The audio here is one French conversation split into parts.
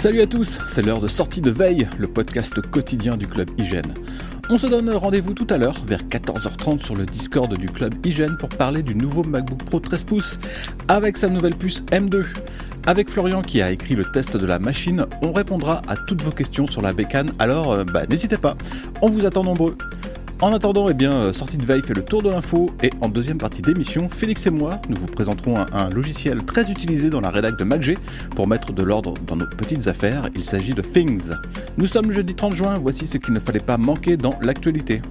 Salut à tous, c'est l'heure de sortie de veille, le podcast quotidien du club Hygiène. On se donne rendez-vous tout à l'heure vers 14h30 sur le Discord du club Hygiène pour parler du nouveau MacBook Pro 13 pouces avec sa nouvelle puce M2. Avec Florian qui a écrit le test de la machine, on répondra à toutes vos questions sur la bécane, alors euh, bah, n'hésitez pas, on vous attend nombreux. En attendant, eh bien, euh, Sortie de Veille fait le tour de l'info et en deuxième partie d'émission, Félix et moi, nous vous présenterons un, logiciel très utilisé dans la rédac de MacG pour mettre de l'ordre dans nos petites affaires. Il s'agit de Things. Nous sommes jeudi 30 juin, voici ce qu'il ne fallait pas manquer dans l'actualité.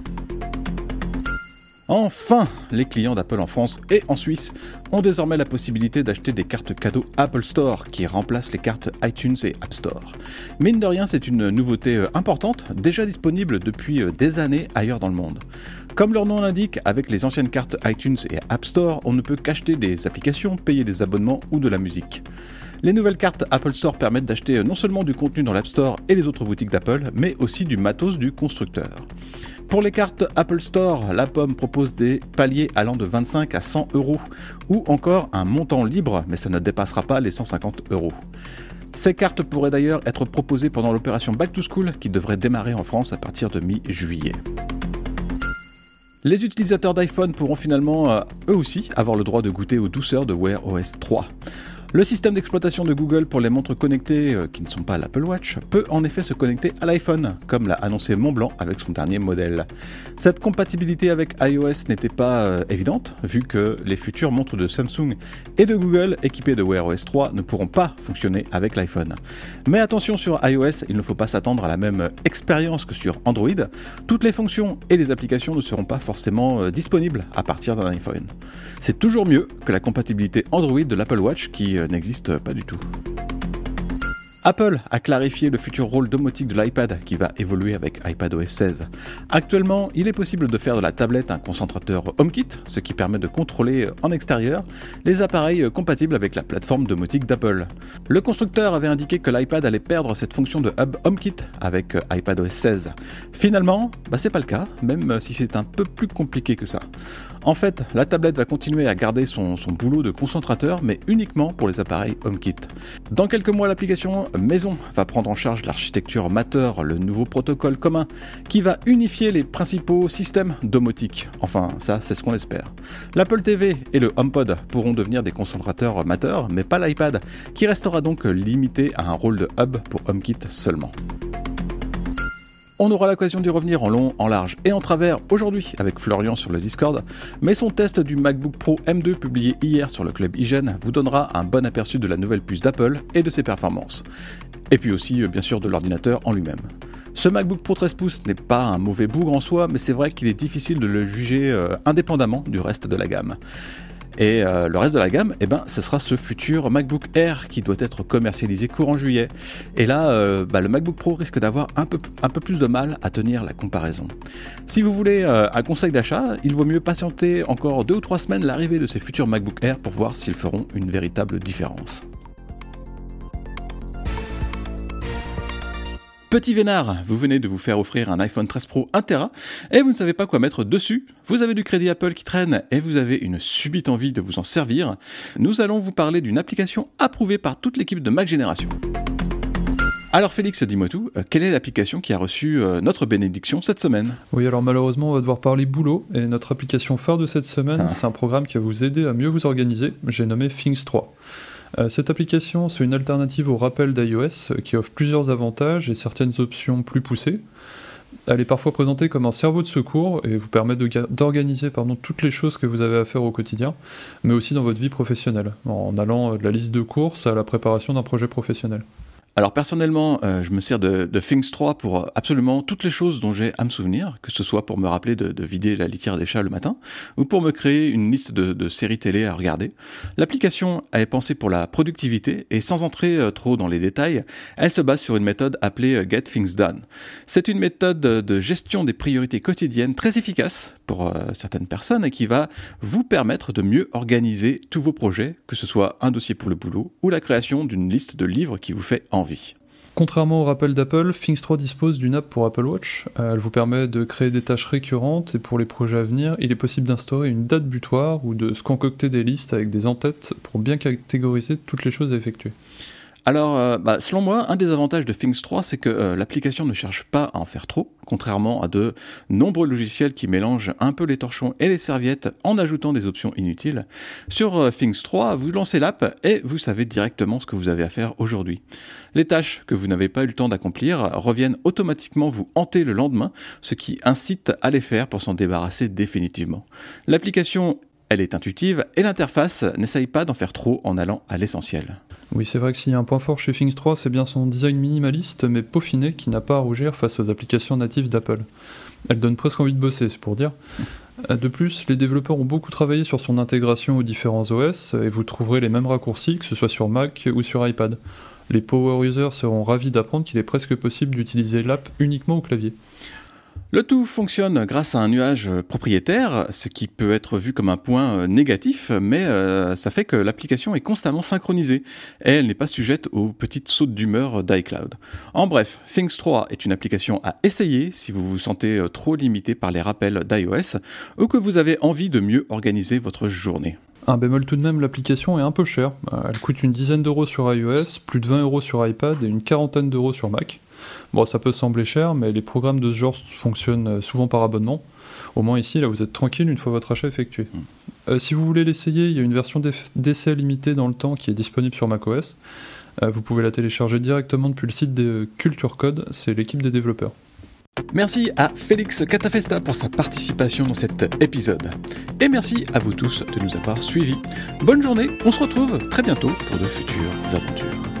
Enfin, les clients d'Apple en France et en Suisse ont désormais la possibilité d'acheter des cartes cadeaux Apple Store qui remplacent les cartes iTunes et App Store. Mine de rien, c'est une nouveauté euh, importante, déjà disponible depuis euh, des années ailleurs dans le monde. Comme leur nom l'indique, avec les anciennes cartes iTunes et App Store, on ne peut qu'acheter des applications, payer des abonnements ou de la musique. Les nouvelles cartes Apple Store permettent d'acheter euh, non seulement du contenu dans l'App Store et les autres boutiques d'Apple, mais aussi du matos du constructeur. Pour les cartes Apple Store, la pomme propose des paliers allant de 25 à 100 euros ou encore un montant libre, mais ça ne dépassera pas les 150 euros. Ces cartes pourraient d'ailleurs être proposées pendant l'opération Back to School qui devrait démarrer en France à partir de mi-juillet. Les utilisateurs d'iPhone pourront finalement euh, eux aussi avoir le droit de goûter aux douceurs de Wear OS 3. Le système d'exploitation de Google pour les montres connectées euh, qui ne sont pas l'Apple Watch peut en effet se connecter à l'iPhone, comme l'a annoncé Montblanc avec son dernier modèle. Cette compatibilité avec iOS n'était pas euh, évidente, vu que les futures montres de Samsung et de Google équipées de Wear OS 3 ne pourront pas fonctionner avec l'iPhone. Mais attention sur iOS, il ne faut pas s'attendre à la même expérience que sur Android. Toutes les fonctions et les applications ne seront pas forcément euh, disponibles à partir d'un iPhone. C'est toujours mieux que la compatibilité Android de l'Apple Watch qui n'existe pas du tout. Apple a clarifié le futur rôle domotique de l'iPad qui va évoluer avec iPadOS 16. Actuellement, il est possible de faire de la tablette un concentrateur HomeKit, ce qui permet de contrôler en extérieur les appareils compatibles avec la plateforme domotique d'Apple. Le constructeur avait indiqué que l'iPad allait perdre cette fonction de hub HomeKit avec iPadOS 16. Finalement, bah c'est pas le cas, même si c'est un peu plus compliqué que ça. En fait, la tablette va continuer à garder son, boulot de concentrateur, mais uniquement pour les appareils HomeKit. Dans quelques mois, l'application Maison va prendre en charge l'architecture Matter, le nouveau protocole commun, qui va unifier les principaux systèmes domotiques. Enfin, ça, c'est ce qu'on espère. L'Apple TV et le HomePod pourront devenir des concentrateurs Matter, mais pas l'iPad, qui restera donc limité à un rôle de hub pour HomeKit seulement. On aura l'occasion d'y revenir en long, en large et en travers aujourd'hui avec Florian sur le Discord, mais son test du MacBook Pro M2 publié hier sur le club Hygiène vous donnera un bon aperçu de la nouvelle puce d'Apple et de ses performances. Et puis aussi, euh, bien sûr, de l'ordinateur en lui-même. Ce MacBook Pro 13 pouces n'est pas un mauvais bougre en soi, mais c'est vrai qu'il est difficile de le juger euh, indépendamment du reste de la gamme. Et euh, le reste de la gamme, eh ben, ce sera ce futur MacBook Air qui doit être commercialisé courant juillet. Et là, euh, bah, le MacBook Pro risque d'avoir un peu, plus de mal à tenir la comparaison. Si vous voulez euh, un conseil d'achat, il vaut mieux patienter encore deux ou trois semaines l'arrivée de ces futurs MacBook Air pour voir s'ils feront une véritable différence. Petit vénard, vous venez de vous faire offrir un iPhone 13 Pro 1 Tera et vous ne savez pas quoi mettre dessus. Vous avez du crédit Apple qui traîne et vous avez une subite envie de vous en servir. Nous allons vous parler d'une application approuvée par toute l'équipe de Mac Génération. Alors Félix, dis-moi tout, euh, quelle est l'application qui a reçu euh, notre bénédiction cette semaine? Oui, alors malheureusement, on va devoir parler boulot, et notre application phare de cette semaine, ah. c'est un programme qui va vous aider à mieux vous organiser, j'ai nommé Things 3. Euh, cette application, c'est une alternative au rappel d'iOS euh, qui offre plusieurs avantages et certaines options plus poussées. Elle est parfois présentée comme un cerveau de secours et vous permet d'organiser toutes les choses que vous avez à faire au quotidien, mais aussi dans votre vie professionnelle, en allant de la liste de courses à la préparation d'un projet professionnel. Alors personnellement, euh, je me sers de, Things 3 pour absolument toutes les choses dont j'ai à me souvenir, que ce soit pour me rappeler de, vider la litière des chats le matin, ou pour me créer une liste de, séries télé à regarder. L'application est pensée pour la productivité, et sans entrer euh, trop dans les détails, elle se base sur une méthode appelée euh, Get Things Done. C'est une méthode de gestion des priorités quotidiennes très efficace pour certaines personnes et qui va vous permettre de mieux organiser tous vos projets, que ce soit un dossier pour le boulot ou la création d'une liste de livres qui vous fait envie. Contrairement au rappel d'Apple, Things 3 dispose d'une app pour Apple Watch. Euh, elle vous permet de créer des tâches récurrentes et pour les projets à venir, il est possible d'instaurer une date butoir ou de se concocter des listes avec des en-têtes pour bien catégoriser toutes les choses à effectuer. Alors, euh, bah, selon moi, un des avantages de Things 3, c'est que euh, l'application ne cherche pas à en faire trop, contrairement à de nombreux logiciels qui mélangent un peu les torchons et les serviettes en ajoutant des options inutiles. Sur euh, Things 3, vous lancez l'app et vous savez directement ce que vous avez à faire aujourd'hui. Les tâches que vous n'avez pas eu le temps d'accomplir reviennent automatiquement vous hanter le lendemain, ce qui incite à les faire pour s'en débarrasser définitivement. L'application elle est intuitive et l'interface n'essaye pas d'en faire trop en allant à l'essentiel. Oui, c'est vrai que s'il y a un point fort chez Things 3, c'est bien son design minimaliste mais peaufiné qui n'a pas à rougir face aux applications natives d'Apple. Elle donne presque envie de bosser, c'est pour dire. Euh, de plus, les développeurs ont beaucoup travaillé sur son intégration aux différents OS et vous trouverez les mêmes raccourcis que ce soit sur Mac ou sur iPad. Les power users seront ravis d'apprendre qu'il est presque possible d'utiliser l'app uniquement au clavier. Le tout fonctionne grâce à un nuage propriétaire, ce qui peut être vu comme un point euh, négatif, mais euh, ça fait que l'application est constamment synchronisée et elle n'est pas sujette aux petites sautes d'humeur d'iCloud. En bref, Things 3 est une application à essayer si vous vous sentez euh, trop limité par les rappels d'iOS ou que vous avez envie de mieux organiser votre journée. Un bémol tout de même, l'application est un peu chère. Elle coûte une dizaine d'euros sur iOS, plus de 20 euros sur iPad et une quarantaine d'euros sur Mac. Bon, ça peut sembler cher, mais les programmes de ce genre fonctionnent euh, souvent par abonnement. Au moins ici, là, vous êtes tranquille une fois votre achat effectué. Mm. Euh, si vous voulez l'essayer, il y a une version d'essai limitée dans le temps qui est disponible sur macOS. Euh, vous pouvez la télécharger directement depuis le site de Culture Code, c'est l'équipe des développeurs. Merci à Félix Catafesta pour sa participation dans cet épisode. Et merci à vous tous de nous avoir suivis. Bonne journée, on se retrouve très bientôt pour de futures aventures.